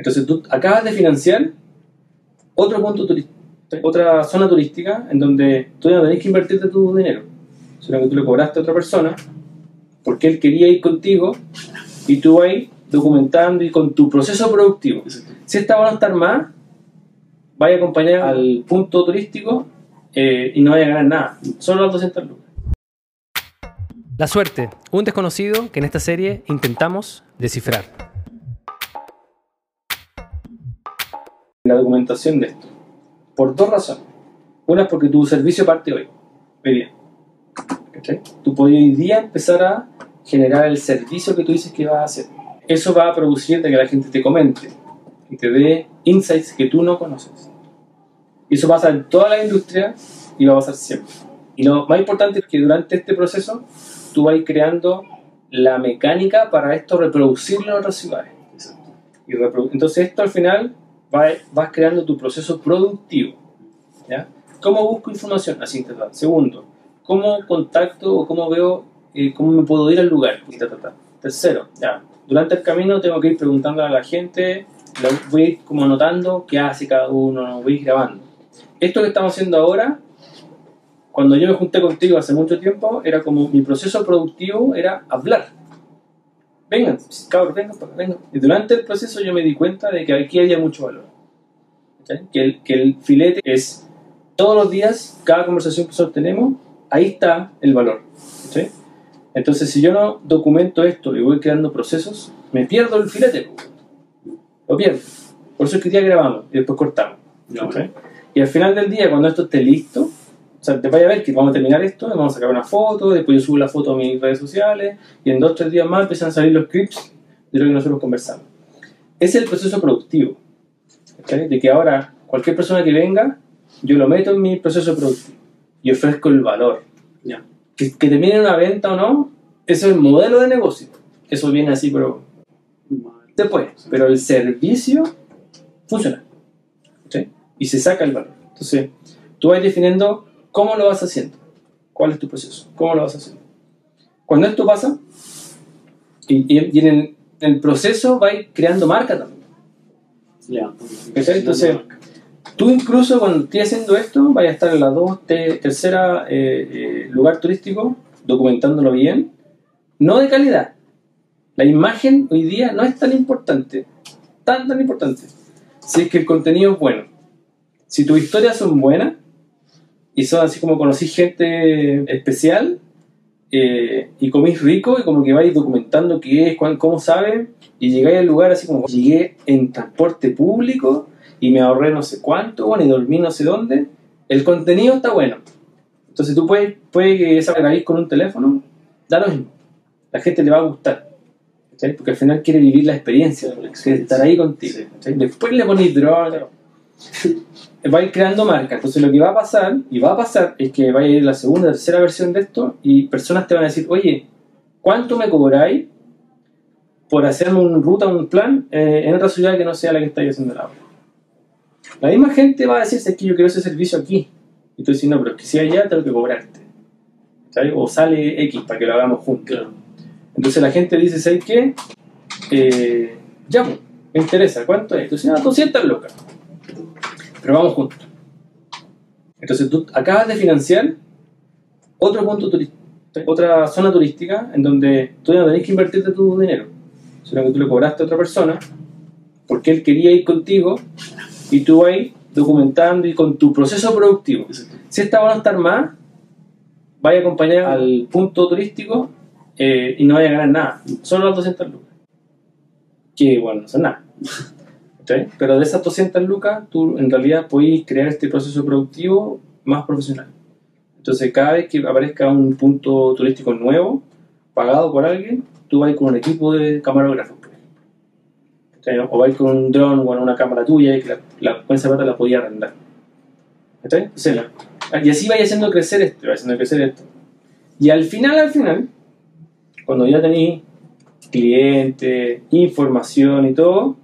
Entonces tú acabas de financiar otro punto turístico, otra zona turística en donde tú no tenés que invertirte tu dinero, sino que tú le cobraste a otra persona porque él quería ir contigo y tú vas documentando y con tu proceso productivo. Si esta va a estar más, vaya a acompañar al punto turístico eh, y no vaya a ganar nada, solo las 200 lucas. La suerte, un desconocido que en esta serie intentamos descifrar. La documentación de esto, por dos razones. Una es porque tu servicio parte hoy, hoy día. ¿Cachai? Tú podías hoy día empezar a generar el servicio que tú dices que vas a hacer. Eso va a producir de que la gente te comente y te dé insights que tú no conoces. Y eso pasa en toda la industria y va a pasar siempre. Y lo más importante es que durante este proceso tú vas creando la mecánica para esto reproducirlo en otras ciudades. Y Entonces esto al final vas creando tu proceso productivo. ¿ya? ¿Cómo busco información? Así, Segundo, ¿cómo contacto o cómo veo, eh, cómo me puedo ir al lugar? Tercero, ya, durante el camino tengo que ir preguntando a la gente, voy a ir como anotando qué hace cada uno, voy a ir grabando. Esto que estamos haciendo ahora, cuando yo me junté contigo hace mucho tiempo, era como mi proceso productivo era hablar. Vengan, cabros, vengan, vengan. Y durante el proceso yo me di cuenta de que aquí había mucho valor. Que, el, que el filete es todos los días, cada conversación que nosotros tenemos, ahí está el valor. Entonces, si yo no documento esto y voy creando procesos, me pierdo el filete. Lo pierdo. Por eso es que día grabamos y después cortamos. Y al final del día, cuando esto esté listo, o sea, te vaya a ver que vamos a terminar esto, vamos a sacar una foto, después yo subo la foto a mis redes sociales y en dos o tres días más empiezan a salir los clips de lo que nosotros conversamos. Ese es el proceso productivo. De que ahora cualquier persona que venga, yo lo meto en mi proceso productivo y ofrezco el valor. Que, que termine una venta o no, eso es el modelo de negocio. Eso viene así, pero después. Pero el servicio funciona. Y se saca el valor. Entonces, tú vas definiendo cómo lo vas haciendo. ¿Cuál es tu proceso? ¿Cómo lo vas haciendo? Cuando esto pasa, y, en, el, proceso vas creando marca también. Entonces, tú incluso cuando estés haciendo esto, vas a estar en la dos, tercera eh, eh, lugar turístico, documentándolo bien, no de calidad. La imagen hoy día no es tan importante, tan tan importante, si es que el contenido es bueno. Si tus historias son buenas y son así como conocí gente especial eh, y comís rico y como que vais documentando qué es, cómo sabe y llegáis al lugar así como llegué en transporte público y me ahorré no sé cuánto, bueno, y dormí no sé dónde, el contenido está bueno. Entonces tú puedes, puede que esa grabéis con un teléfono, da lo mismo. La gente le va a gustar. Porque al final quiere vivir la experiencia, quiere estar ahí contigo. Después le ponéis droga va a ir creando marca. Entonces lo que va a pasar, y va a pasar, es que va a ir la segunda, tercera versión de esto y personas te van a decir, oye, ¿cuánto me cobráis por hacerme una ruta, un plan eh, en otra ciudad que no sea la que estáis haciendo ahora? La misma gente va a decir, es que yo quiero ese servicio aquí. Y tú dices, no, pero es que si allá tengo que cobrarte. O sale X para que lo hagamos juntos. Entonces la gente dice, ¿sabes qué? Eh, ya, pues, me interesa, ¿cuánto es? Entonces, no, 200 locas pero vamos juntos. Entonces tú acabas de financiar otro punto otra zona turística en donde tú no tenés que invertirte tu dinero, sino que tú le cobraste a otra persona porque él quería ir contigo y tú vas documentando y con tu proceso productivo. Si esta va a estar más, vaya a acompañar al punto turístico eh, y no vaya a ganar nada, solo las 200 lucas. Que bueno, no son nada. Pero de esas 200 lucas, tú en realidad puedes crear este proceso productivo más profesional. Entonces, cada vez que aparezca un punto turístico nuevo, pagado por alguien, tú vas con un equipo de camarógrafos. O vas con un dron o una cámara tuya y que la, la, esa la podía arrendar. y así vaya haciendo crecer esto, va haciendo crecer esto. Y al final, al final, cuando ya tenéis clientes, información y todo,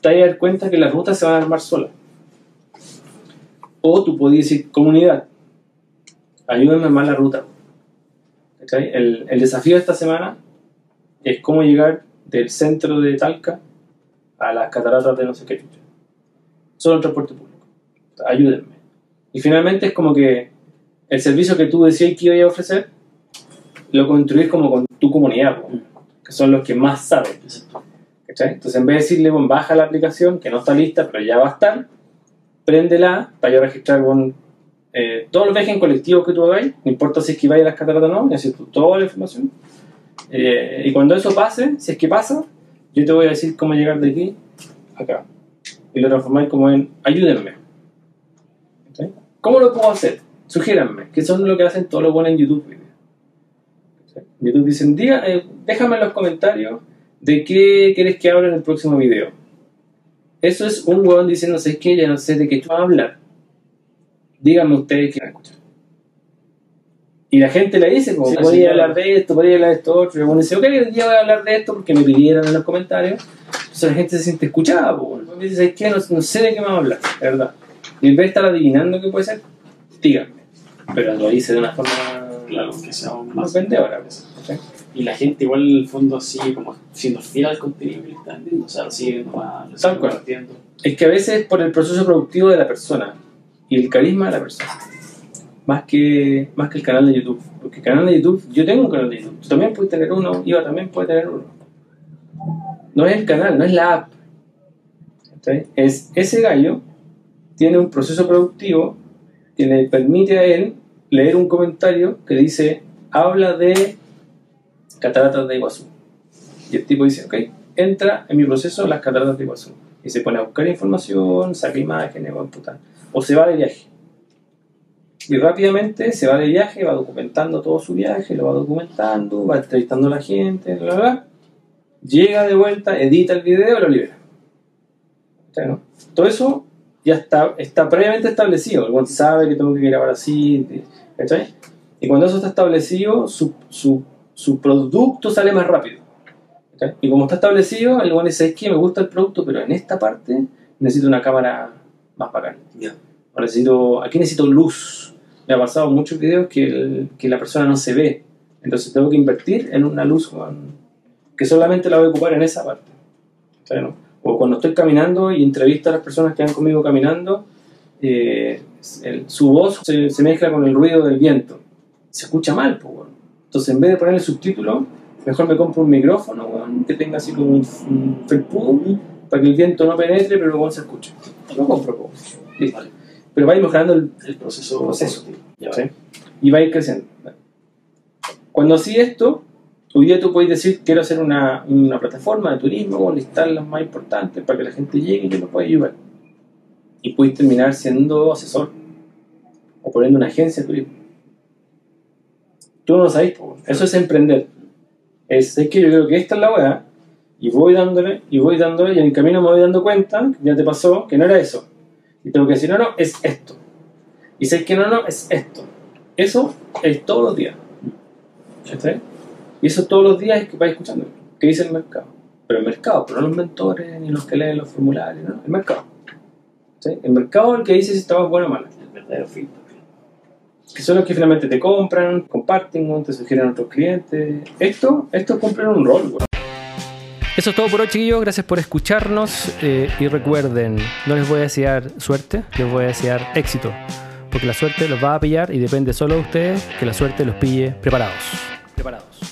te vas a dar cuenta que las rutas se van a armar solas. O tú podías decir, comunidad, ayúdenme a armar la ruta. El, desafío de esta semana es cómo llegar del centro de Talca a las cataratas de no sé qué chucha. Solo en transporte público. Ayúdenme. Y finalmente es como que el servicio que tú decías que iba a ofrecer, lo construís como con tu comunidad, que son los que más saben. ¿Cachai? Entonces, en vez de decirle, bueno, baja la aplicación, que no está lista, pero ya va a estar, préndela para yo registrar con eh, todos los viajes en colectivo que tú hagáis, no importa si es que vaya a las cataratas o no, necesito toda la información. Eh, y cuando eso pase, si es que pasa, yo te voy a decir cómo llegar de aquí acá. Y lo transformáis como en ayúdenme. ¿Cachai? ¿Cómo lo puedo hacer? Sugiéranme, que son lo que hacen todos los buenos en YouTube. En YouTube dicen, diga, eh, déjame en los comentarios de qué quieres que hable en el próximo video. Eso es un huevón diciendo, sé que ya no sé de qué tú hablar. Díganme ustedes qué van a escuchar. Y la gente le dice, como, Sí, podría sí, claro. hablar de esto, podría hablar de esto otro. Y uno dice, ok, hoy día voy a hablar de esto porque me pidieron en los comentarios. Entonces la gente se siente escuchada. Pues. Uno dice, ¿sabes qué? No, no sé de qué me va a hablar, verdad. Y en vez de estar adivinando qué puede ser, díganme. Pero lo dice de una forma Claro, que sea más más. vendedora. pues, ¿cachai? Y la gente igual en el fondo sigue como siendo fiel al contenido que le están viendo, o sea, lo sigue nomás, lo sigue compartiendo. Es que a veces es por el proceso productivo de la persona y el carisma de la persona. Más que, más que el canal de YouTube. Porque el canal de YouTube, yo tengo un canal de YouTube. Tú también puedes tener uno, Iva también puede tener uno. No es el canal, no es la app. Es ese gallo tiene un proceso productivo que le permite a él leer un comentario que dice, habla de cataratas de Iguazú. Y el tipo dice, ok, entra en mi proceso las cataratas de Iguazú. Y se pone a buscar información, saca imágenes, va. O se va de viaje. Y rápidamente se va de viaje, va documentando todo su viaje, lo va documentando, va entrevistando a la gente, bla, bla. Llega de vuelta, edita el video y lo libera. ¿Cachai, no? Todo eso ya está, está previamente establecido. El sabe que tengo que grabar así. ¿cachai? Y cuando eso está establecido, su, su, su producto sale más rápido. ¿cachai? Y como está establecido, el buen dice, es que me gusta el producto, pero en esta parte necesito una cámara más bacana. Ya. O necesito, aquí necesito luz. Me ha pasado muchos videos que, el- que la persona no se ve. Entonces tengo que invertir en una luz que solamente la voy a ocupar en esa parte. ¿Cachai, no? O cuando estoy caminando y entrevisto a las personas que van conmigo caminando, eh, el- su voz se, se mezcla con el ruido del viento. Se escucha mal, pues, weón. Entonces en vez de ponerle subtítulos, mejor me compro un micrófono weón, que tenga así como un, un felpudo para que el viento no penetre, pero luego se escuche. Lo compro, pues. Listo. Pero va a ir mejorando el, El proceso. Proceso. productivo. Ya ¿sí? va. y va a ir creciendo. Cuando así esto, hoy día tú puedes decir, quiero hacer una, una plataforma de turismo, listar las más importantes para que la gente llegue y yo lo pueda ayudar. Y puedes terminar siendo asesor o poniendo una agencia de turismo. Tú no lo sabes, eso es emprender. Es, es que yo creo que esta es la weá, y voy dándole, y voy dándole, y en el camino me voy dando cuenta, ya te pasó, que no era eso. Y tengo que decir, no, no, es esto. Y sé que no, no, es esto. Eso es todos los días. ¿Cachai? Y eso todos los días es que vais escuchando. ¿Qué dice el mercado? Pero el mercado, pero no los mentores, ni los que leen los formularios, no, el mercado. ¿Cachai? El mercado es el que dice si estabas bueno o malo. El verdadero feedback. Que son los que finalmente te compran, comparten, te sugieren a otros clientes. Esto, esto cumplen un rol, güey. Eso es todo por hoy, chiquillos. Gracias por escucharnos. eh, y recuerden, no les voy a desear suerte, les voy a desear éxito. Porque la suerte los va a pillar y depende solo de ustedes que la suerte los pille preparados. Preparados.